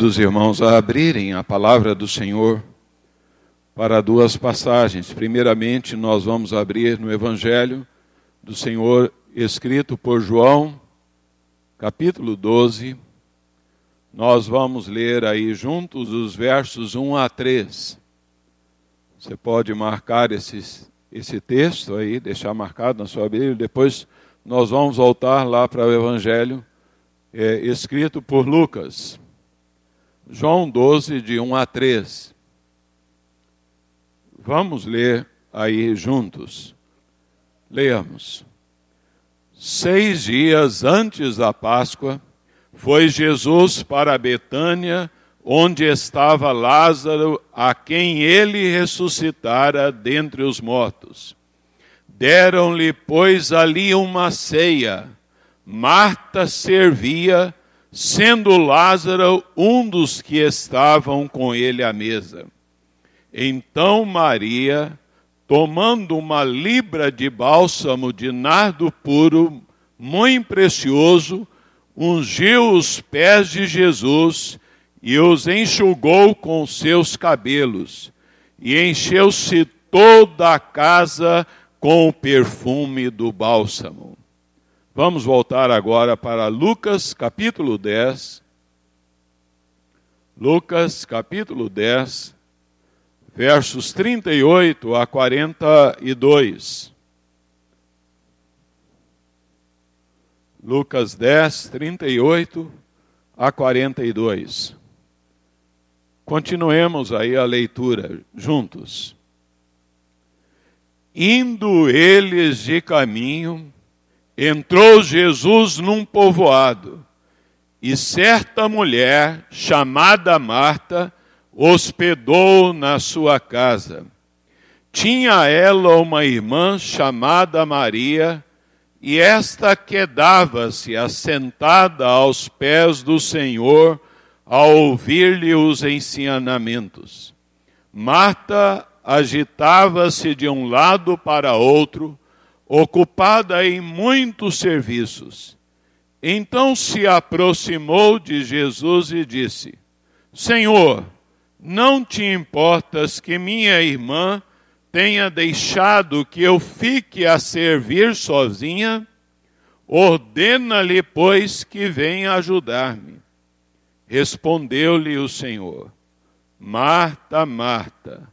dos irmãos a abrirem a palavra do Senhor para duas passagens. Primeiramente, nós vamos abrir no Evangelho do Senhor escrito por João, capítulo 12. Nós vamos ler aí juntos os versos 1 a 3. Você pode marcar esses, esse texto aí, deixar marcado na sua Bíblia. Depois nós vamos voltar lá para o Evangelho é, escrito por Lucas. João 12, de 1 a 3. Vamos ler aí juntos. Leamos. Seis dias antes da Páscoa, foi Jesus para Betânia, onde estava Lázaro, a quem ele ressuscitara dentre os mortos. Deram-lhe, pois, ali uma ceia. Marta servia sendo Lázaro um dos que estavam com ele à mesa. Então Maria, tomando uma libra de bálsamo de nardo puro, muito precioso, ungiu os pés de Jesus e os enxugou com seus cabelos, e encheu-se toda a casa com o perfume do bálsamo. Vamos voltar agora para Lucas capítulo 10. Lucas capítulo 10, versos 38 a 42. Lucas 10, 38 a 42. Continuemos aí a leitura juntos. Indo eles de caminho, entrou Jesus num povoado e certa mulher, chamada Marta, hospedou na sua casa. Tinha ela uma irmã chamada Maria, e esta quedava-se assentada aos pés do Senhor, a ouvir-lhe os ensinamentos. Marta agitava-se de um lado para outro, ocupada em muitos serviços. Então se aproximou de Jesus e disse: Senhor, não te importas que minha irmã tenha deixado que eu fique a servir sozinha? Ordena-lhe, pois, que venha ajudar-me. Respondeu-lhe o Senhor: Marta, Marta,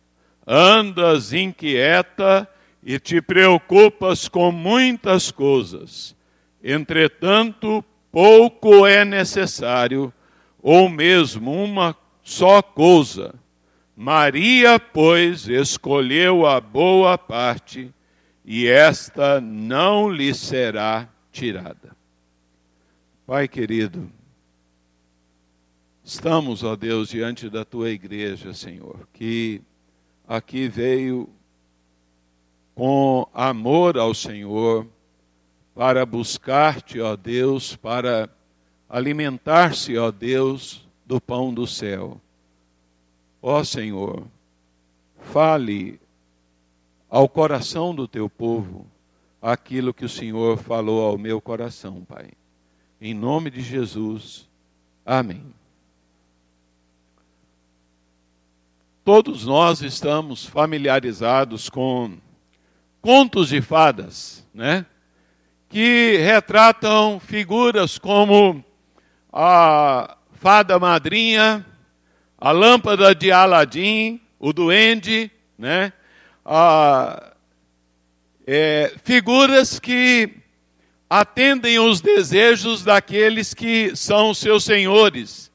andas inquieta e te preocupas com muitas coisas. Entretanto, pouco é necessário, ou mesmo uma só coisa. Maria, pois, escolheu a boa parte, e esta não lhe será tirada. Pai querido, estamos, ó Deus, diante da tua igreja, Senhor, que aqui veio com amor ao Senhor, para buscar-te, ó Deus, para alimentar-se, ó Deus, do pão do céu. Ó Senhor, fale ao coração do teu povo aquilo que o Senhor falou ao meu coração, Pai. Em nome de Jesus, amém. Todos nós estamos familiarizados com contos de fadas, né? Que retratam figuras como a fada madrinha, a lâmpada de Aladim, o duende, né? A, é, figuras que atendem os desejos daqueles que são seus senhores,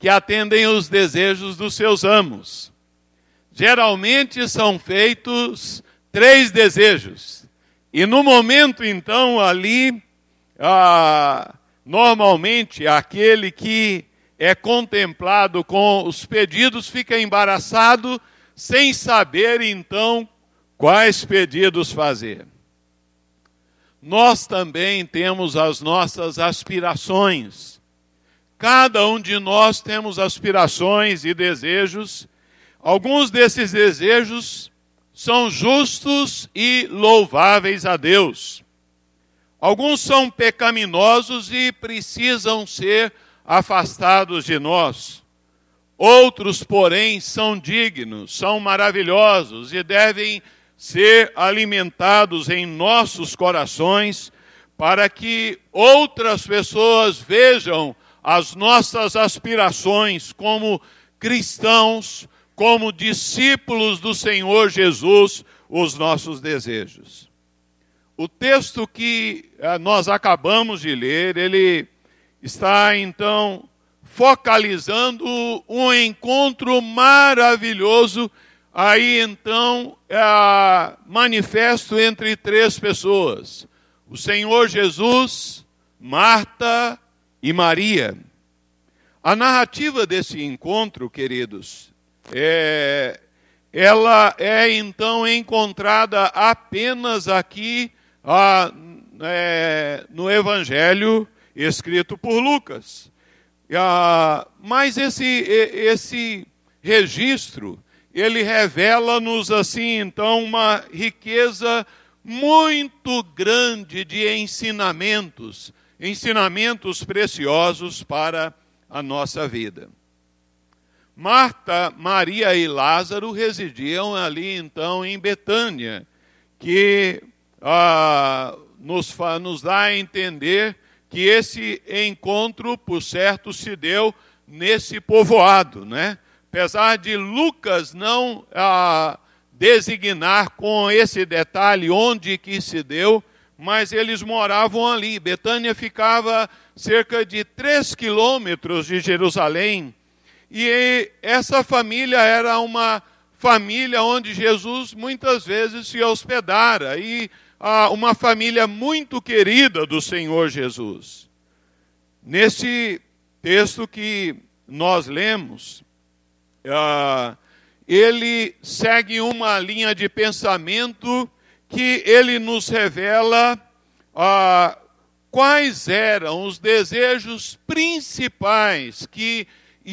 que atendem os desejos dos seus amos. Geralmente são feitos três desejos. E no momento, então, ali, ah, normalmente aquele que é contemplado com os pedidos fica embaraçado, sem saber, então, quais pedidos fazer. Nós também temos as nossas aspirações. Cada um de nós temos aspirações e desejos. Alguns desses desejos são justos e louváveis a Deus. Alguns são pecaminosos e precisam ser afastados de nós. Outros, porém, são dignos, são maravilhosos e devem ser alimentados em nossos corações para que outras pessoas vejam as nossas aspirações como cristãos, como discípulos do Senhor Jesus, os nossos desejos. O texto que eh, nós acabamos de ler, ele está então focalizando um encontro maravilhoso, aí então é, manifesto entre três pessoas: o Senhor Jesus, Marta e Maria. A narrativa desse encontro, queridos, é, ela é então encontrada apenas aqui ah, é, no Evangelho escrito por Lucas. Ah, mas esse, esse registro, ele revela-nos assim, então, uma riqueza muito grande de ensinamentos, ensinamentos preciosos para a nossa vida. Marta, Maria e Lázaro residiam ali então em Betânia, que ah, nos, nos dá a entender que esse encontro, por certo, se deu nesse povoado, né? Apesar de Lucas não ah, designar com esse detalhe onde que se deu, mas eles moravam ali. Betânia ficava cerca de três quilômetros de Jerusalém, e essa família era uma família onde Jesus muitas vezes se hospedara, e uma família muito querida do Senhor Jesus. Nesse texto que nós lemos, uh, ele segue uma linha de pensamento que ele nos revela uh, quais eram os desejos principais que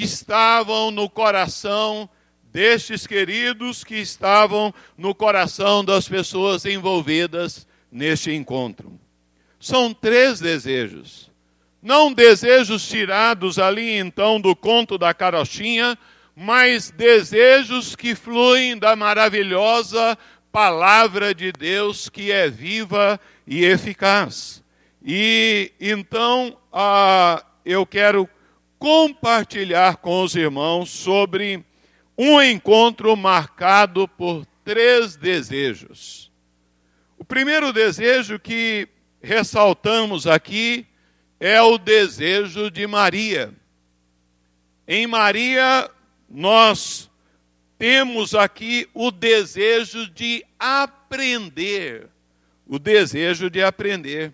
estavam no coração destes queridos que estavam no coração das pessoas envolvidas neste encontro. São três desejos. Não desejos tirados ali então do conto da carochinha, mas desejos que fluem da maravilhosa palavra de Deus que é viva e eficaz. E então ah, eu quero compartilhar com os irmãos sobre um encontro marcado por três desejos. O primeiro desejo que ressaltamos aqui é o desejo de Maria. Em Maria, nós temos aqui o desejo de aprender. O desejo de aprender.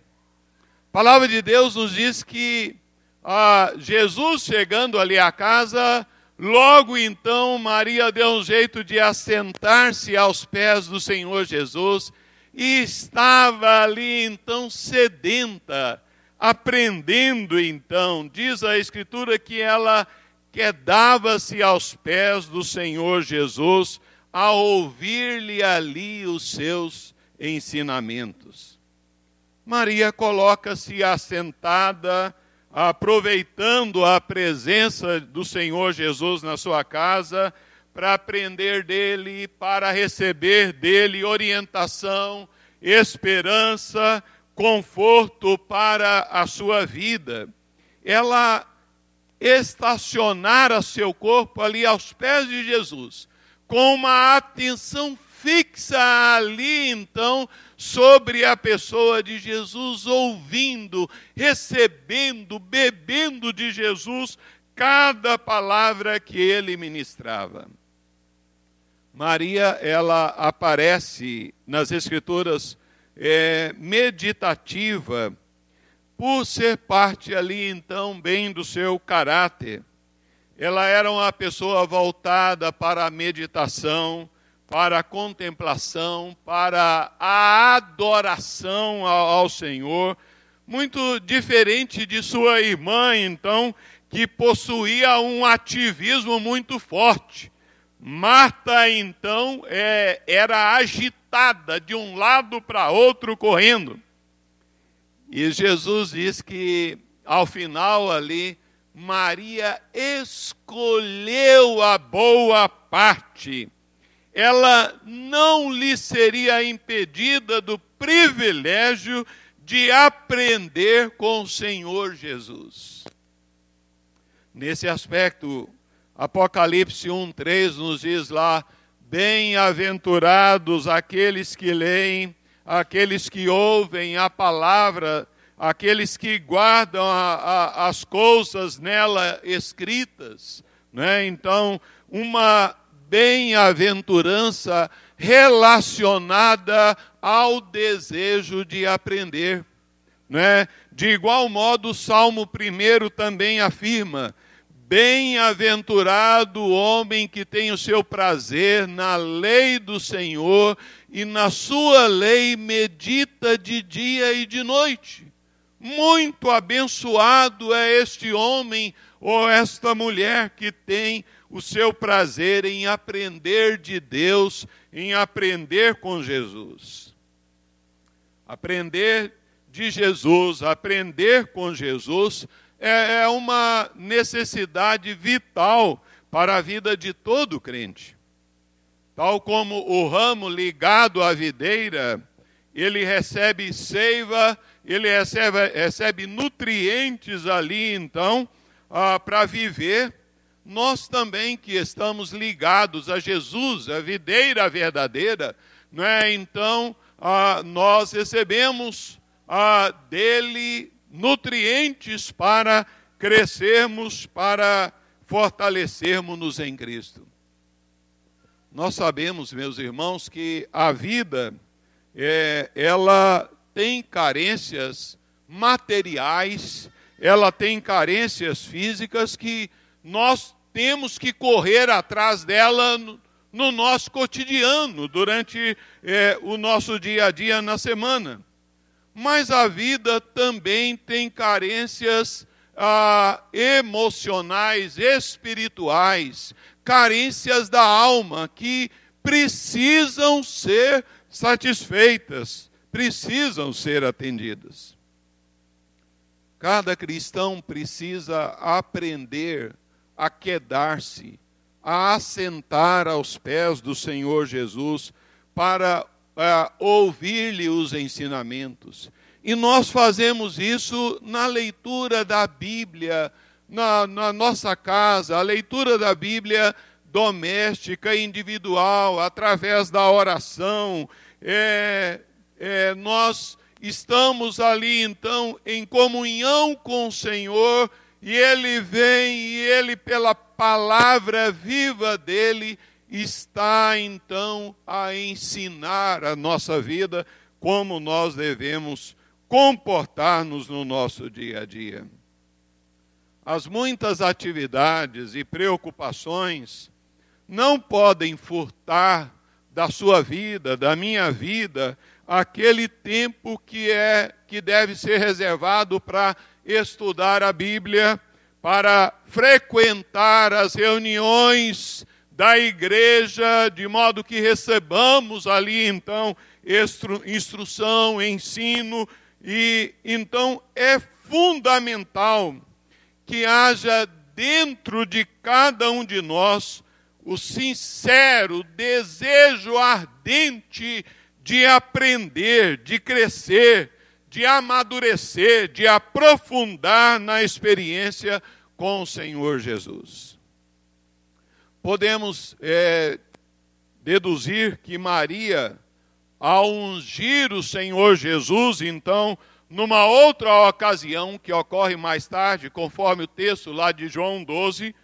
A palavra de Deus nos diz que ah, Jesus chegando ali à casa, Logo então, Maria deu um jeito de assentar-se aos pés do Senhor Jesus e estava ali então sedenta, aprendendo então. Diz a Escritura que ela quedava-se aos pés do Senhor Jesus a ouvir-lhe ali os seus ensinamentos. Maria coloca-se assentada aproveitando a presença do Senhor Jesus na sua casa, para aprender dele, para receber dele orientação, esperança, conforto para a sua vida. Ela estacionara seu corpo ali aos pés de Jesus, com uma atenção fixa ali, então, sobre a pessoa de Jesus, ouvindo, recebendo, bebendo de Jesus cada palavra que ele ministrava. Maria, ela aparece nas Escrituras é, meditativa, por ser parte ali, então, bem do seu caráter. Ela era uma pessoa voltada para a meditação, para a contemplação, para a adoração ao, Senhor, muito diferente de sua irmã, então, que possuía um ativismo muito forte. Marta, então, é, era agitada de um lado para outro, correndo. E Jesus diz que, ao final ali, Maria escolheu a boa parte. Ela não lhe seria impedida do privilégio de aprender com o Senhor Jesus. Nesse aspecto, Apocalipse 1:3 nos diz lá: Bem-aventurados aqueles que leem, aqueles que ouvem a palavra aqueles que guardam a, a, as coisas nela escritas. Né? Então, uma bem-aventurança relacionada ao desejo de aprender. Né? De igual modo, o Salmo 1 também afirma: Bem-aventurado o homem que tem o seu prazer na lei do Senhor e na sua lei medita de dia e de noite. Muito abençoado é este homem ou esta mulher que tem o seu prazer em aprender de Deus, em aprender com Jesus. Aprender de Jesus, aprender com Jesus é, é uma necessidade vital para a vida de todo crente. Tal como o ramo ligado à videira, ele recebe seiva ele recebe, recebe nutrientes ali, então, ah, para viver. Nós também que estamos ligados a Jesus, a videira verdadeira, não é? então ah, nós recebemos ah, dele nutrientes para crescermos, para fortalecermos-nos em Cristo. Nós sabemos, meus irmãos, que a vida, é, ela tem carências materiais, ela tem carências físicas que nós temos que correr atrás dela no, no nosso cotidiano, durante é, o nosso dia a dia na semana. Mas a vida também tem carências ah, emocionais, espirituais, carências da alma que precisam ser satisfeitas precisam ser atendidas. Cada cristão precisa aprender a quedar-se, a assentar aos pés do Senhor Jesus para uh, ouvir-lhe os ensinamentos. E nós fazemos isso na leitura da Bíblia, na, na nossa casa, a leitura da Bíblia doméstica, individual, através da oração, é, é, nós estamos ali então em comunhão com o Senhor e Ele vem e Ele, pela palavra viva dele, está então a ensinar a nossa vida como nós devemos comportar-nos no nosso dia a dia. As muitas atividades e preocupações não podem furtar da sua vida, da minha vida, aquele tempo que é que deve ser reservado para estudar a Bíblia, para frequentar as reuniões da igreja, de modo que recebamos ali então instru instrução, ensino, e então é fundamental que haja dentro de cada um de nós o sincero desejo ardente de aprender, de crescer, de amadurecer, de aprofundar na experiência com o Senhor Jesus. Podemos é, deduzir que Maria, ao ungir o Senhor Jesus, então, numa outra ocasião, que ocorre mais tarde, conforme o texto lá de João 12,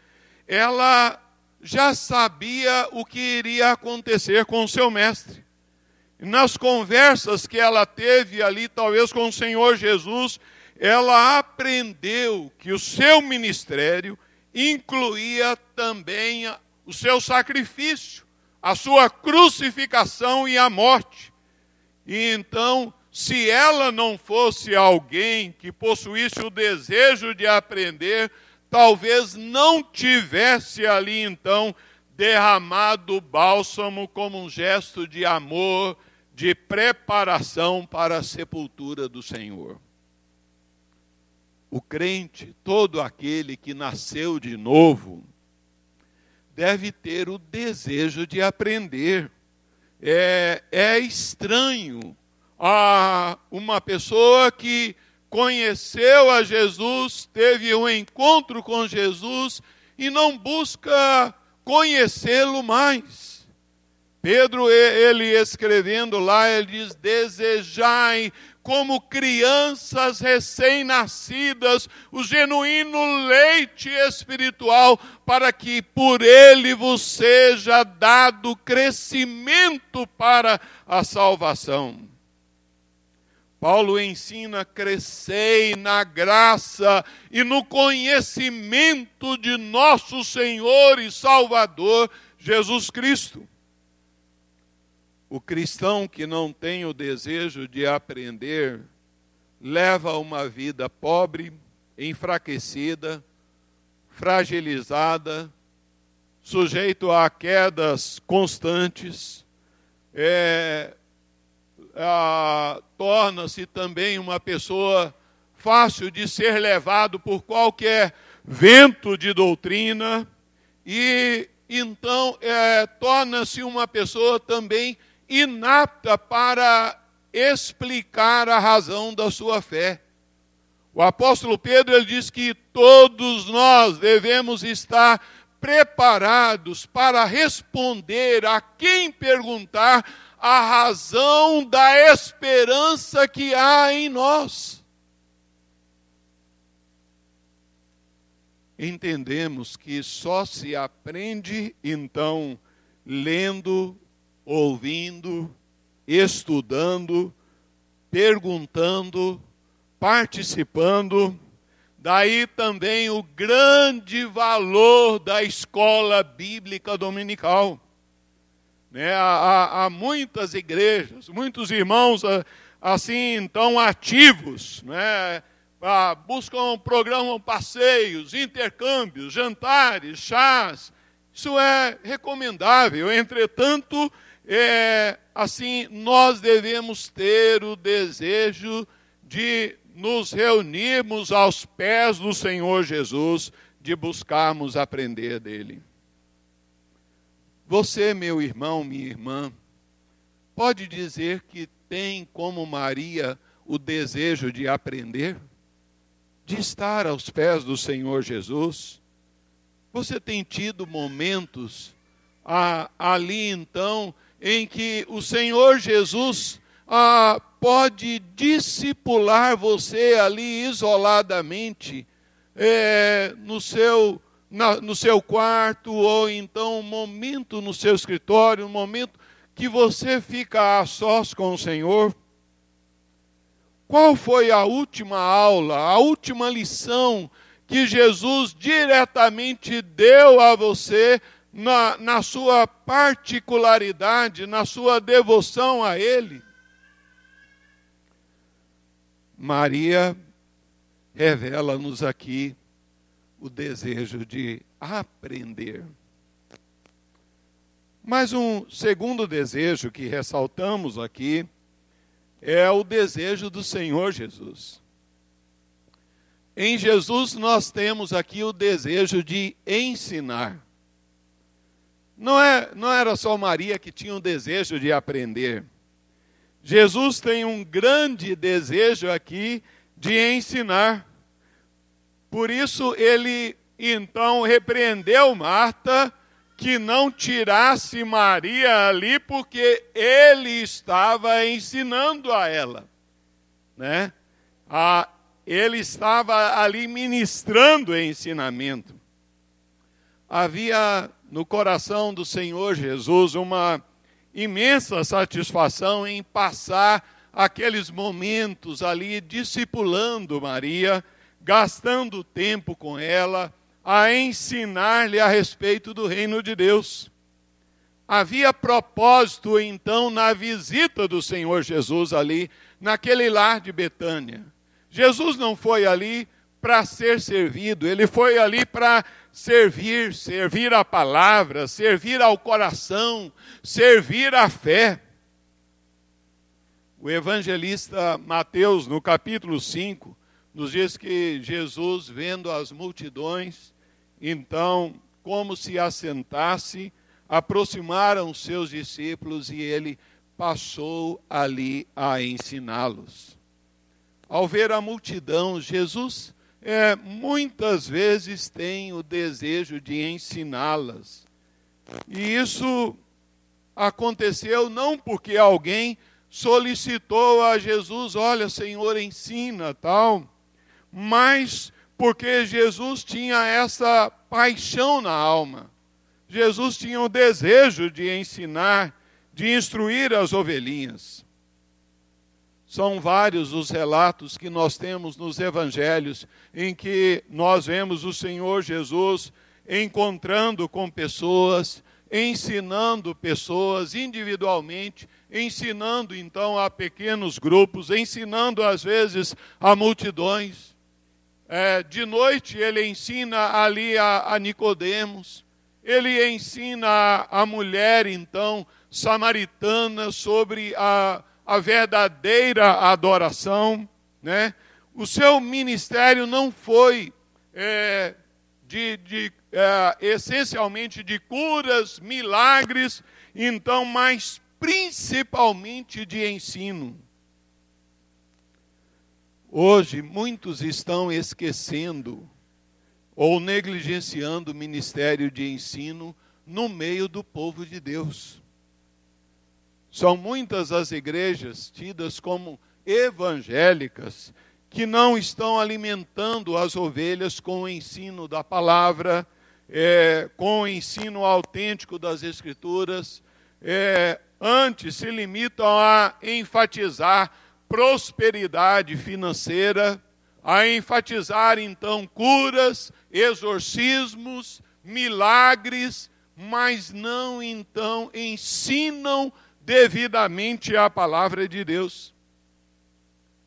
ela já sabia o que iria acontecer com o seu mestre nas conversas que ela teve ali, talvez com o Senhor Jesus, ela aprendeu que o seu ministério incluía também o seu sacrifício, a sua crucificação e a morte. E então, se ela não fosse alguém que possuísse o desejo de aprender, talvez não tivesse ali então derramado bálsamo como um gesto de amor, de preparação para a sepultura do Senhor. o crente, todo aquele que nasceu de novo, deve ter o desejo de aprender. É, é estranho a uma pessoa que conheceu a Jesus, teve um encontro com Jesus e não busca conhecê-lo mais. Pedro, ele escrevendo lá, ele diz: Desejai como crianças recém-nascidas o genuíno leite espiritual, para que por ele vos seja dado crescimento para a salvação. Paulo ensina: crescei na graça e no conhecimento de nosso Senhor e Salvador Jesus Cristo. O cristão que não tem o desejo de aprender leva uma vida pobre, enfraquecida, fragilizada, sujeito a quedas constantes, é, torna-se também uma pessoa fácil de ser levado por qualquer vento de doutrina e então é, torna-se uma pessoa também inapta para explicar a razão da sua fé. O apóstolo Pedro ele diz que todos nós devemos estar preparados para responder a quem perguntar a razão da esperança que há em nós. Entendemos que só se aprende então lendo ouvindo, estudando, perguntando, participando. Daí também o grande valor da escola bíblica dominical. Né? Há, há, muitas igrejas, muitos irmãos ah, assim tão ativos, né? Ah, buscam, programam passeios, intercâmbios, jantares, chás. Isso é recomendável. Entretanto, é, assim, nós devemos ter o desejo de nos reunirmos aos pés do Senhor Jesus, de buscarmos aprender dele. Você, meu irmão, minha irmã, pode dizer que tem como Maria o desejo de aprender, de estar aos pés do Senhor Jesus? Você tem tido momentos ah, ali então em que o Senhor Jesus ah, pode discipular você ali isoladamente, é, no, seu, na, no seu quarto, ou então um momento no seu escritório, um momento que você fica a sós com o Senhor. Qual foi a última aula, a última lição que Jesus diretamente deu a você na, na sua particularidade, na sua devoção a Ele. Maria revela-nos aqui o desejo de aprender. Mas um segundo desejo que ressaltamos aqui é o desejo do Senhor Jesus. Em Jesus nós temos aqui o desejo de ensinar. Não, é, não era só Maria que tinha um desejo de aprender. Jesus tem um grande desejo aqui de ensinar. Por isso ele então repreendeu Marta que não tirasse Maria ali, porque ele estava ensinando a ela, né? A, ele estava ali ministrando ensinamento. Havia no coração do Senhor Jesus uma imensa satisfação em passar aqueles momentos ali discipulando Maria, gastando tempo com ela, a ensinar-lhe a respeito do reino de Deus. Havia propósito então na visita do Senhor Jesus ali, naquele lar de Betânia. Jesus não foi ali para ser servido, ele foi ali para servir, servir a palavra, servir ao coração, servir à fé. O evangelista Mateus, no capítulo 5, nos diz que Jesus, vendo as multidões, então, como se assentasse, aproximaram seus discípulos e ele passou ali a ensiná-los. Ao ver a multidão, Jesus é, muitas vezes tem o desejo de ensiná-las. E isso aconteceu não porque alguém solicitou a Jesus, olha, Senhor, ensina, tal, mas porque Jesus tinha essa paixão na alma. Jesus tinha o desejo de ensinar, de instruir as ovelhinhas. São vários os relatos que nós temos nos evangelhos em que nós vemos o Senhor Jesus encontrando com pessoas, ensinando pessoas individualmente, ensinando então a pequenos grupos, ensinando às vezes a multidões. É, de noite ele ensina ali a, a Nicodemos, ele ensina a, a mulher então samaritana sobre a, a verdadeira adoração, né? O seu ministério não foi é, de, de é, essencialmente de curas, milagres, então, mas principalmente de ensino. Hoje, muitos estão esquecendo ou negligenciando o ministério de ensino no meio do povo de Deus. São muitas as igrejas tidas como evangélicas que não estão alimentando as ovelhas com o ensino da palavra, é, com o ensino autêntico das Escrituras, é, antes se limitam a enfatizar prosperidade financeira, a enfatizar então curas, exorcismos, milagres, mas não então ensinam devidamente a palavra de Deus.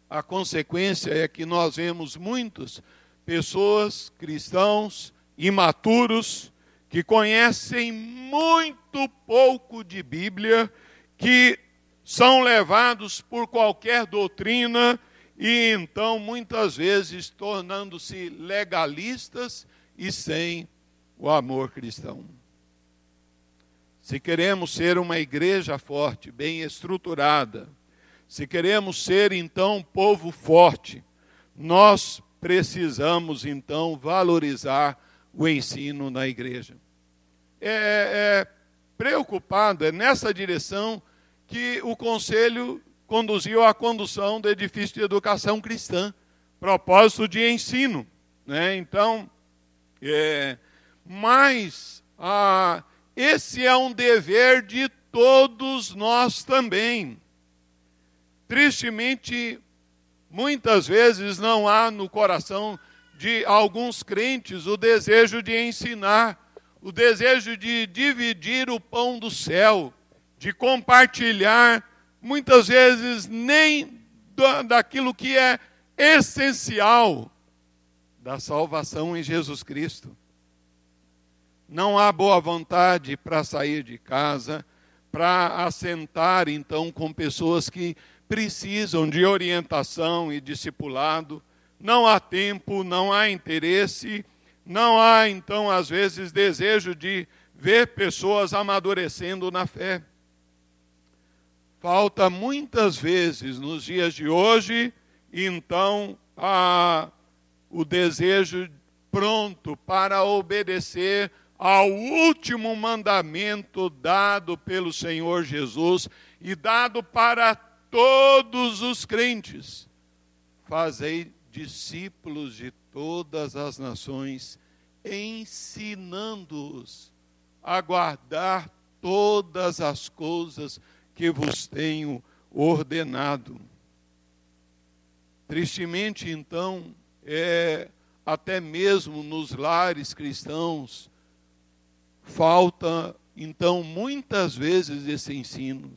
A consequência é que nós vemos muitas pessoas, cristãos, imaturos, que conhecem muito pouco de Bíblia, que são levados por qualquer doutrina e então muitas vezes tornando-se legalistas e sem o amor cristão. Se queremos ser uma igreja forte, bem estruturada, se queremos ser então povo forte, nós precisamos então valorizar o ensino na igreja. É, é preocupado, é nessa direção que o conselho conduziu à condução do edifício de educação cristã, propósito de ensino. Né? Então, é, mas a, esse é um dever de todos nós também. Tristemente, muitas vezes não há no coração de alguns crentes o desejo de ensinar, o desejo de dividir o pão do céu, de compartilhar, muitas vezes nem daquilo que é essencial da salvação em Jesus Cristo não há boa vontade para sair de casa, para assentar então com pessoas que precisam de orientação e discipulado. Não há tempo, não há interesse, não há então às vezes desejo de ver pessoas amadurecendo na fé. Falta muitas vezes nos dias de hoje, então, a, o desejo pronto para obedecer ao último mandamento dado pelo Senhor Jesus e dado para todos os crentes: fazei discípulos de todas as nações, ensinando-os a guardar todas as coisas que vos tenho ordenado. Tristemente, então, é até mesmo nos lares cristãos, Falta, então, muitas vezes esse ensino.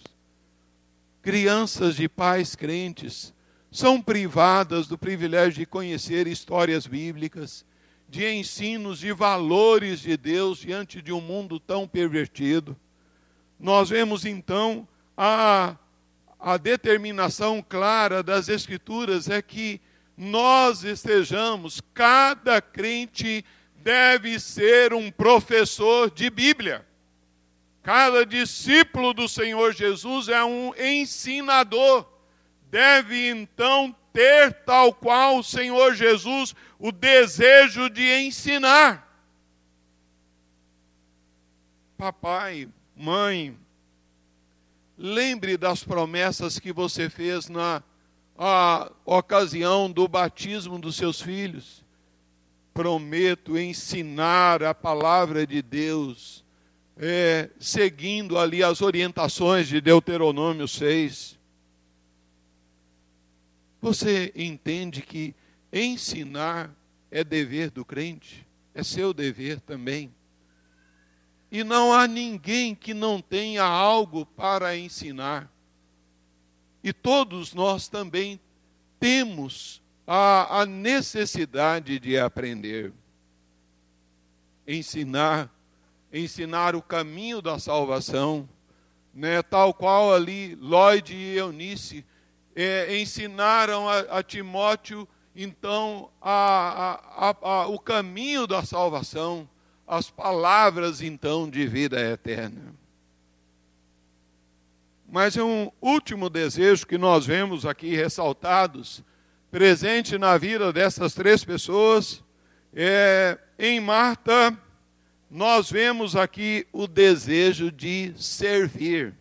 Crianças de pais crentes são privadas do privilégio de conhecer histórias bíblicas, de ensinos de valores de Deus diante de um mundo tão pervertido. Nós vemos então a, a determinação clara das Escrituras é que nós estejamos, cada crente deve ser um professor de Bíblia. Cada discípulo do Senhor Jesus é um ensinador. Deve então ter, tal qual o Senhor Jesus, o desejo de ensinar. Papai, mãe, lembre das promessas que você fez na ocasião do batismo dos seus filhos. Prometo ensinar a palavra de Deus, é, seguindo ali as orientações de Deuteronômio 6. Você entende que ensinar é dever do crente? É seu dever também. E não há ninguém que não tenha algo para ensinar. E todos nós também temos a, a necessidade de aprender. Ensinar, ensinar o caminho da salvação, né? tal qual ali Lloyd e Eunice é, ensinaram a, a, Timóteo, então, a, a, o caminho da salvação as palavras então de vida eterna. Mas é um último desejo que nós vemos aqui ressaltados, presente na vida dessas três pessoas, é, em Marta, nós vemos aqui o desejo de servir.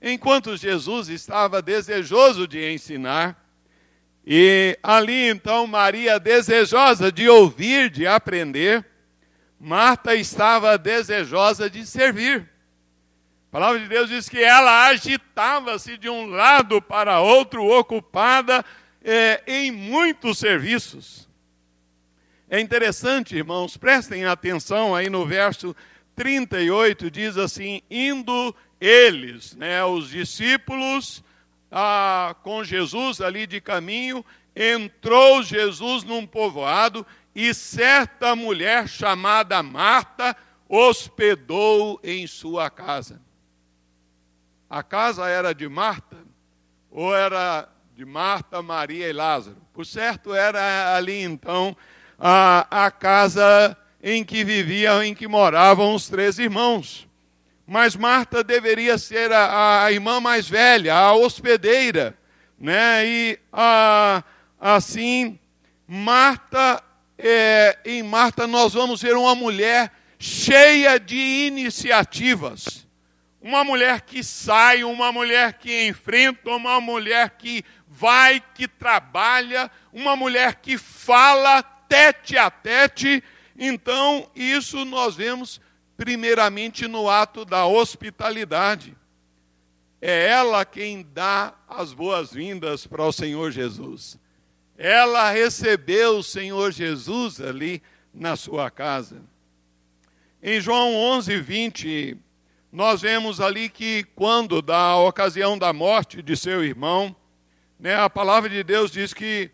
Enquanto Jesus estava desejoso de ensinar, e ali então Maria, desejosa de ouvir, de aprender, Marta estava desejosa de servir. A palavra de Deus diz que ela agitava-se de um lado para outro, ocupada é, em muitos serviços. É interessante, irmãos, prestem atenção aí no verso 38, diz assim: indo eles, né, os discípulos, ah, com Jesus ali de caminho, entrou Jesus num povoado e certa mulher chamada Marta hospedou em sua casa. A casa era de Marta ou era de Marta, Maria e Lázaro? Por certo, era ali então a, a casa em que viviam, em que moravam os três irmãos mas Marta deveria ser a, a irmã mais velha, a hospedeira, né? E a, assim, Marta, é, em Marta nós vamos ver uma mulher cheia de iniciativas, uma mulher que sai, uma mulher que enfrenta, uma mulher que vai, que trabalha, uma mulher que fala tete a tete. Então, isso nós vemos primeiramente no ato da hospitalidade. É ela quem dá as boas-vindas para o Senhor Jesus. Ela recebeu o Senhor Jesus ali na sua casa. Em João 11, 20, nós vemos ali que quando, da ocasião da morte de seu irmão, né, a palavra de Deus diz que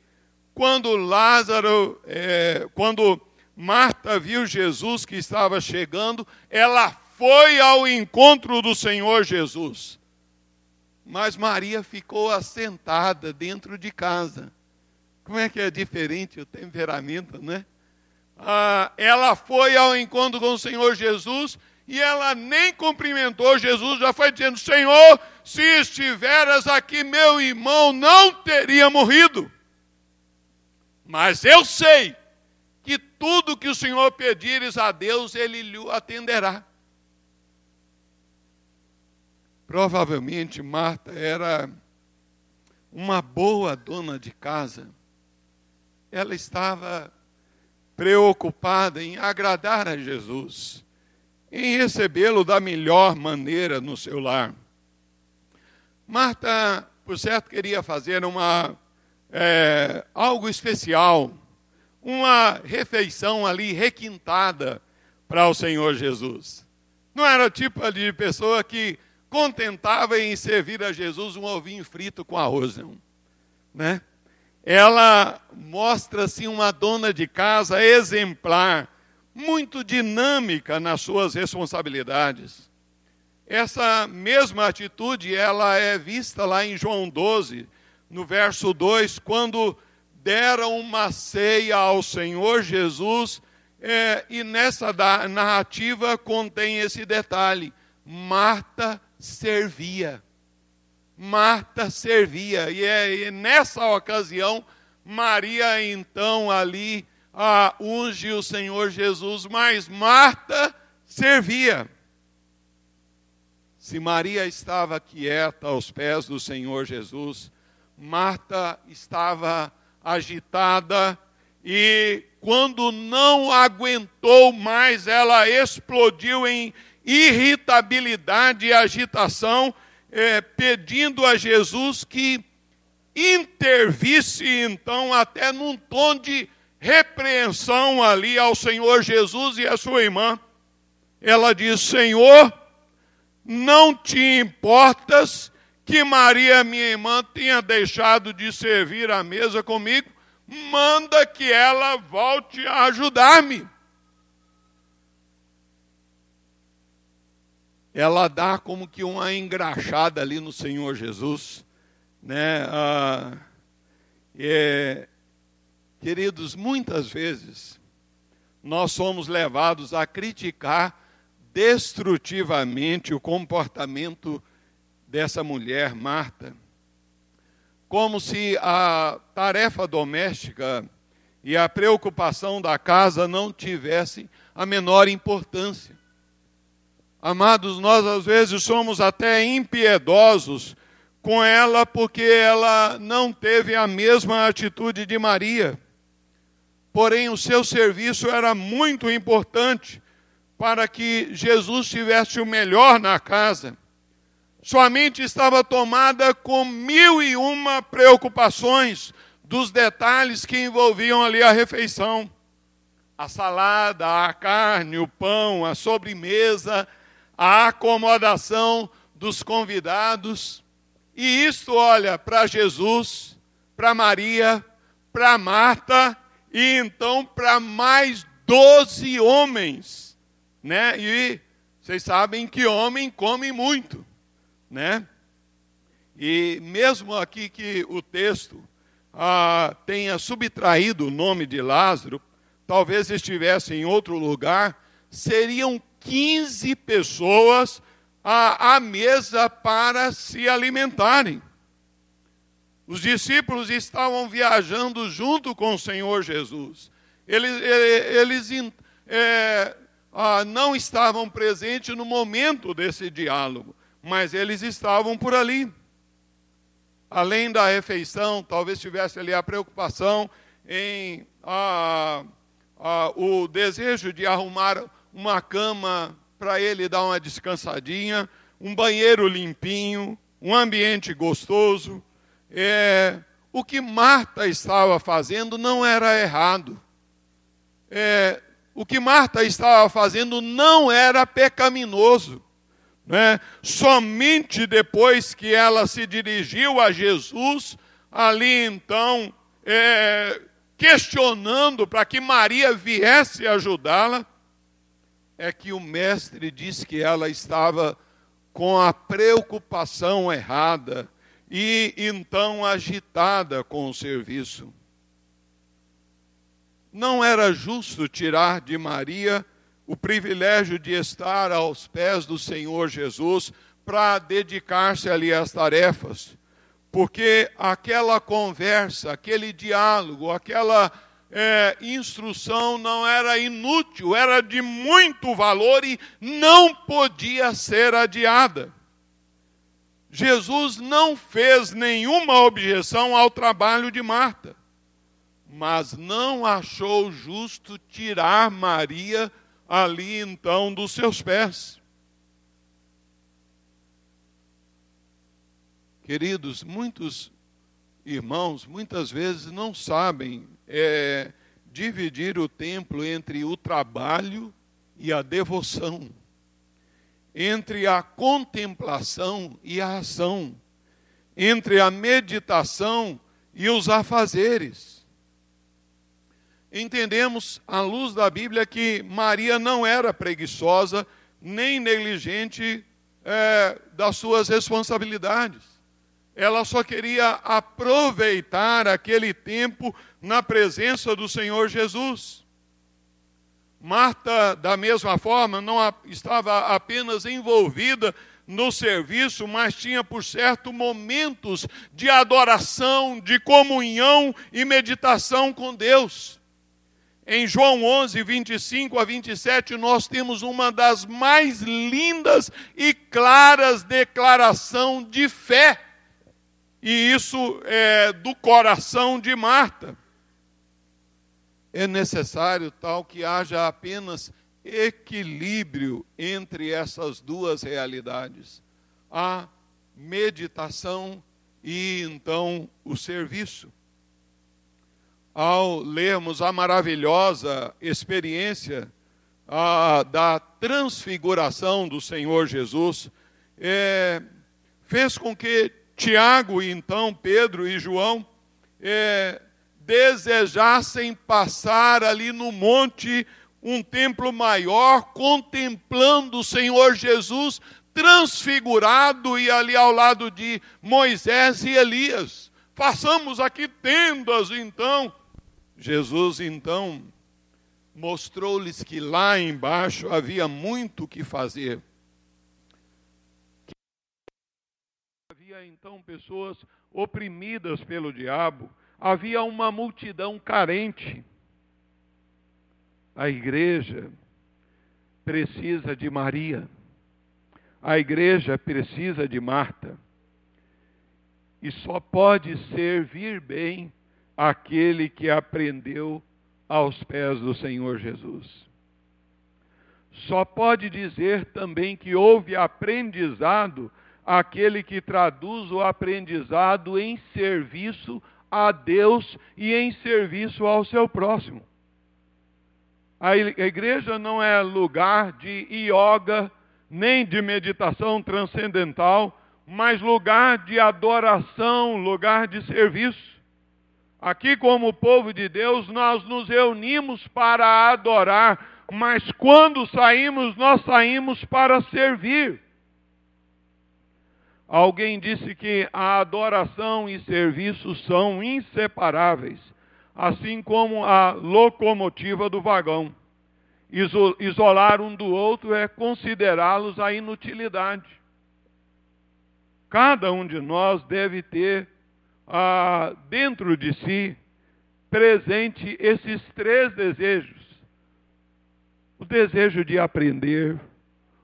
quando Lázaro, é, quando Marta viu Jesus que estava chegando, ela foi ao encontro do Senhor Jesus. Mas Maria ficou assentada dentro de casa. Como é que é diferente o temperamento, né? Ah, ela foi ao encontro com o Senhor Jesus e ela nem cumprimentou Jesus, já foi dizendo: Senhor, se estiveras aqui, meu irmão não teria morrido. Mas eu sei que tudo que o Senhor pedires a Deus, Ele lhe atenderá. Provavelmente Marta era uma boa dona de casa. Ela estava preocupada em agradar a Jesus, em recebê-lo da melhor maneira no seu lar. Marta, por certo, queria fazer uma é, algo especial uma refeição ali requintada para o Senhor Jesus. Não era o tipo de pessoa que contentava em servir a Jesus um ovinho frito com arroz, não. Né? Ela mostra-se uma dona de casa exemplar, muito dinâmica nas suas responsabilidades. Essa mesma atitude ela é vista lá em João 12, no verso 2, quando deram uma ceia ao Senhor Jesus, é, e nessa narrativa contém esse detalhe: Marta servia. Marta servia, e, é, e nessa ocasião, Maria então ali ah, unge o Senhor Jesus, mas Marta servia. Se Maria estava quieta aos pés do Senhor Jesus, Marta estava agitada e quando não aguentou mais, ela explodiu em irritabilidade e agitação, é, pedindo a Jesus que intervisse, então, até num tom de repreensão ali ao Senhor Jesus e à sua irmã. Ela diz: Senhor, não te importas que Maria, minha irmã, tenha deixado de servir à mesa comigo? Manda que ela volte a ajudar-me. Ela dá como que uma engraxada ali no Senhor Jesus, né? Ah, é, queridos, muitas vezes nós somos levados a criticar destrutivamente o comportamento dessa mulher, Marta, como se a tarefa doméstica e a preocupação da casa não tivessem a menor importância. Amados, nós às vezes somos até impiedosos com ela porque ela não teve a mesma atitude de Maria. Porém, o seu serviço era muito importante para que Jesus tivesse o melhor na casa. Sua mente estava tomada com mil e uma preocupações dos detalhes que envolviam ali a refeição. A salada, a carne, o pão, a sobremesa, a acomodação dos convidados. E isto, olha, para Jesus, para Maria, para Marta e então para mais doze homens né? E vocês sabem que homem come muito, né? E mesmo aqui que o texto ah, tenha subtraído o nome de Lázaro, talvez estivesse em outro lugar, seriam 15 pessoas à, à mesa para se alimentarem. Os discípulos estavam viajando junto com o Senhor Jesus. Eles, eles é, não estavam presentes no momento desse diálogo, mas eles estavam por ali. Além da refeição, talvez tivesse ali a preocupação em ah, ah, o desejo de arrumar uma cama para ele dar uma descansadinha, um banheiro limpinho, um ambiente gostoso. É, o que Marta estava fazendo não era errado. É, o que Marta estava fazendo não era pecaminoso. Né? Somente depois que ela se dirigiu a Jesus, ali então, é, questionando para que Maria viesse ajudá-la, é que o mestre disse que ela estava com a preocupação errada e então agitada com o serviço não era justo tirar de Maria o privilégio de estar aos pés do Senhor Jesus para dedicar-se ali às tarefas, porque aquela conversa, aquele diálogo, aquela é, instrução não era inútil, era de muito valor e não podia ser adiada. Jesus não fez nenhuma objeção ao trabalho de Marta mas não achou justo tirar Maria ali então dos seus pés. Queridos, muitos irmãos muitas vezes não sabem é, dividir o templo entre o trabalho e a devoção, entre a contemplação e a ação, entre a meditação e os afazeres entendemos, à luz da Bíblia, que Maria não era preguiçosa nem negligente é, das suas responsabilidades. ela só queria aproveitar aquele tempo na presença do Senhor Jesus. Marta, da mesma forma, não estava apenas envolvida no serviço, mas tinha por certo momentos de adoração, de comunhão e meditação com Deus. Em João 11, 25 a 27, nós temos uma das mais lindas e claras declaração de fé. E isso é do coração de Marta. É necessário tal que haja apenas equilíbrio entre essas duas realidades: a meditação e então o serviço. Ao lermos a maravilhosa experiência a, da transfiguração do Senhor Jesus, é, fez com que Tiago, então Pedro e João, é, desejassem passar ali no monte um templo maior, contemplando o Senhor Jesus transfigurado e ali ao lado de Moisés e Elias. Façamos aqui tendas, então, Jesus então mostrou-lhes que lá embaixo havia muito o que fazer. Havia então pessoas oprimidas pelo diabo, havia uma multidão carente. A igreja precisa de Maria. A igreja precisa de Marta. E só pode servir bem aquele que aprendeu aos pés do Senhor Jesus. Só pode dizer também que houve aprendizado aquele que traduz o aprendizado em serviço a Deus e em serviço ao seu próximo. A igreja não é lugar de yoga, nem de meditação transcendental, mas lugar de adoração, lugar de serviço. Aqui, como povo de Deus, nós nos reunimos para adorar, mas quando saímos, nós saímos para servir. Alguém disse que a adoração e serviço são inseparáveis, assim como a locomotiva do vagão. Isolar um do outro é considerá-los a inutilidade. Cada um de nós deve ter ah, dentro de si presente esses três desejos: o desejo de aprender,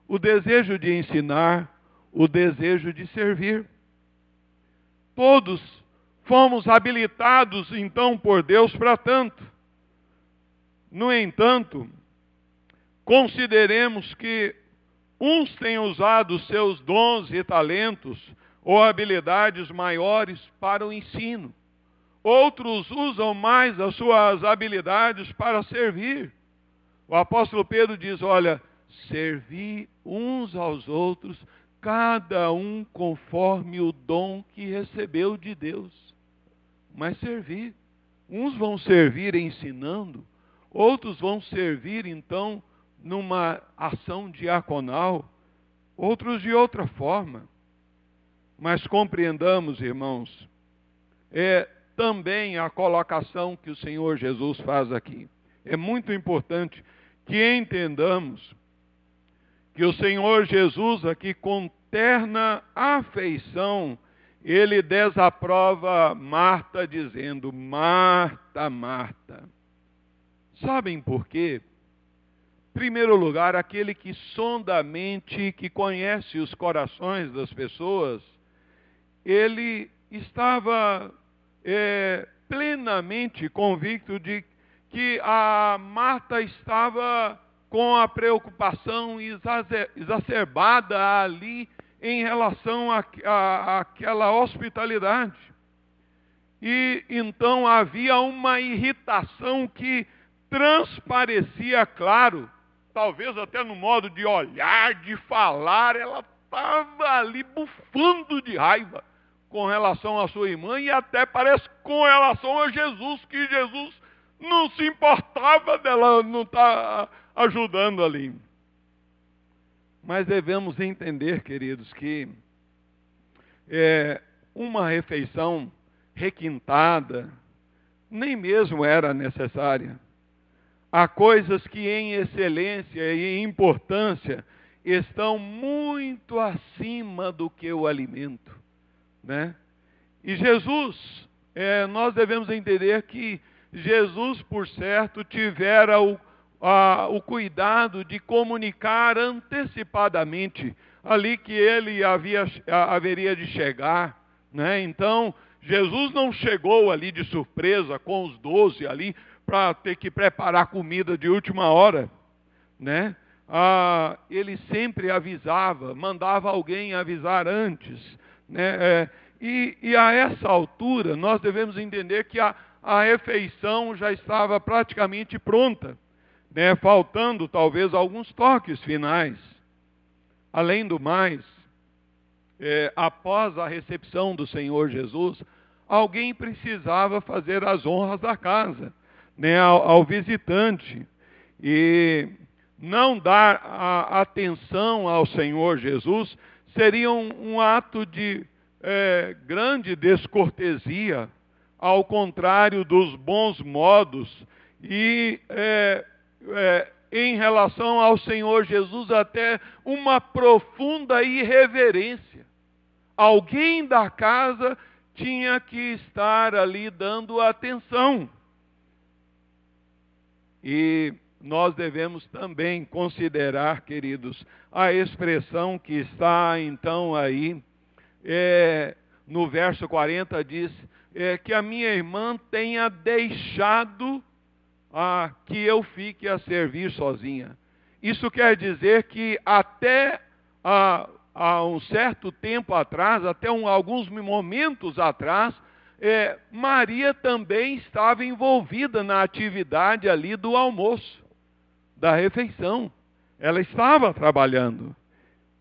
o desejo de ensinar, o desejo de servir. Todos fomos habilitados então por Deus para tanto. No entanto, consideremos que uns têm usado seus dons e talentos ou habilidades maiores para o ensino. Outros usam mais as suas habilidades para servir. O apóstolo Pedro diz: Olha, servi uns aos outros, cada um conforme o dom que recebeu de Deus. Mas servir. Uns vão servir ensinando, outros vão servir então numa ação diaconal, outros de outra forma. Mas compreendamos, irmãos, é também a colocação que o Senhor Jesus faz aqui. É muito importante que entendamos que o Senhor Jesus aqui com terna afeição, ele desaprova Marta dizendo: "Marta, Marta". Sabem por quê? primeiro lugar, aquele que sonda a mente, que conhece os corações das pessoas, ele estava é, plenamente convicto de que a Marta estava com a preocupação exacerbada ali em relação àquela hospitalidade. E então havia uma irritação que transparecia claro, talvez até no modo de olhar, de falar, ela estava ali bufando de raiva com relação à sua irmã e até parece com relação a Jesus, que Jesus não se importava dela não estar tá ajudando ali. Mas devemos entender, queridos, que é, uma refeição requintada nem mesmo era necessária. Há coisas que em excelência e em importância estão muito acima do que o alimento, né? E Jesus, é, nós devemos entender que Jesus, por certo, tivera o, a, o cuidado de comunicar antecipadamente ali que ele havia, haveria de chegar, né? Então, Jesus não chegou ali de surpresa com os doze ali para ter que preparar comida de última hora, né? Ah, ele sempre avisava, mandava alguém avisar antes, né? É, e, e, a essa altura nós devemos entender que a, a refeição já estava praticamente pronta, né? faltando talvez alguns toques finais. Além do mais, é, após a recepção do Senhor Jesus, alguém precisava fazer as honras da casa, né, ao, ao visitante. E não dar a, atenção ao Senhor Jesus seria um, um ato de é, grande descortesia, ao contrário dos bons modos, e é, é, em relação ao Senhor Jesus, até uma profunda irreverência. Alguém da casa tinha que estar ali dando atenção. E nós devemos também considerar, queridos, a expressão que está então aí, é, no verso 40 diz, é, que a minha irmã tenha deixado a, que eu fique a servir sozinha. Isso quer dizer que até a, há um certo tempo atrás, até um, alguns momentos atrás, é, Maria também estava envolvida na atividade ali do almoço, da refeição. Ela estava trabalhando.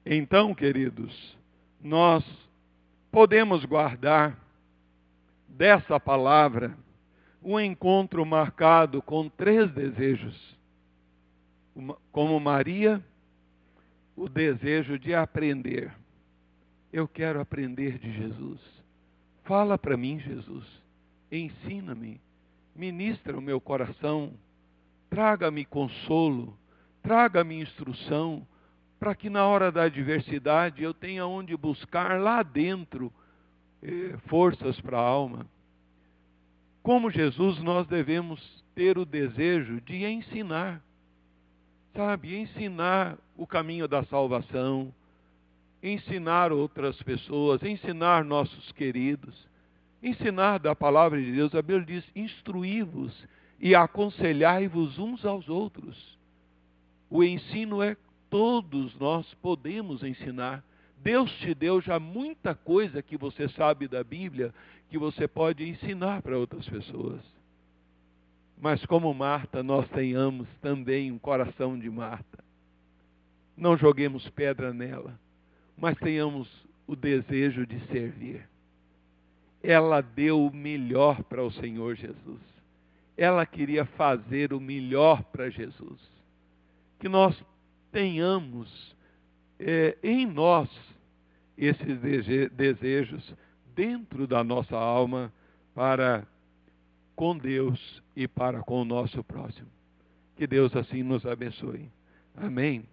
Então, queridos, nós podemos guardar dessa palavra um encontro marcado com três desejos. Como Maria o desejo de aprender. Eu quero aprender de Jesus. Fala para mim, Jesus. Ensina-me. Ministra o meu coração. Traga-me consolo. Traga-me instrução. Para que na hora da adversidade eu tenha onde buscar lá dentro eh, forças para a alma. Como Jesus, nós devemos ter o desejo de ensinar sabe, ensinar o caminho da salvação, ensinar outras pessoas, ensinar nossos queridos, ensinar da palavra de Deus. A Bíblia diz: instruí-vos e aconselhai-vos uns aos outros. O ensino é todos nós podemos ensinar. Deus te deu já muita coisa que você sabe da Bíblia que você pode ensinar para outras pessoas. Mas como Marta, nós tenhamos também um coração de Marta. Não joguemos pedra nela, mas tenhamos o desejo de servir. Ela deu o melhor para o Senhor Jesus. Ela queria fazer o melhor para Jesus. Que nós tenhamos é, em nós esses desejos dentro da nossa alma para com Deus e para com o nosso próximo. Que Deus assim nos abençoe. Amém.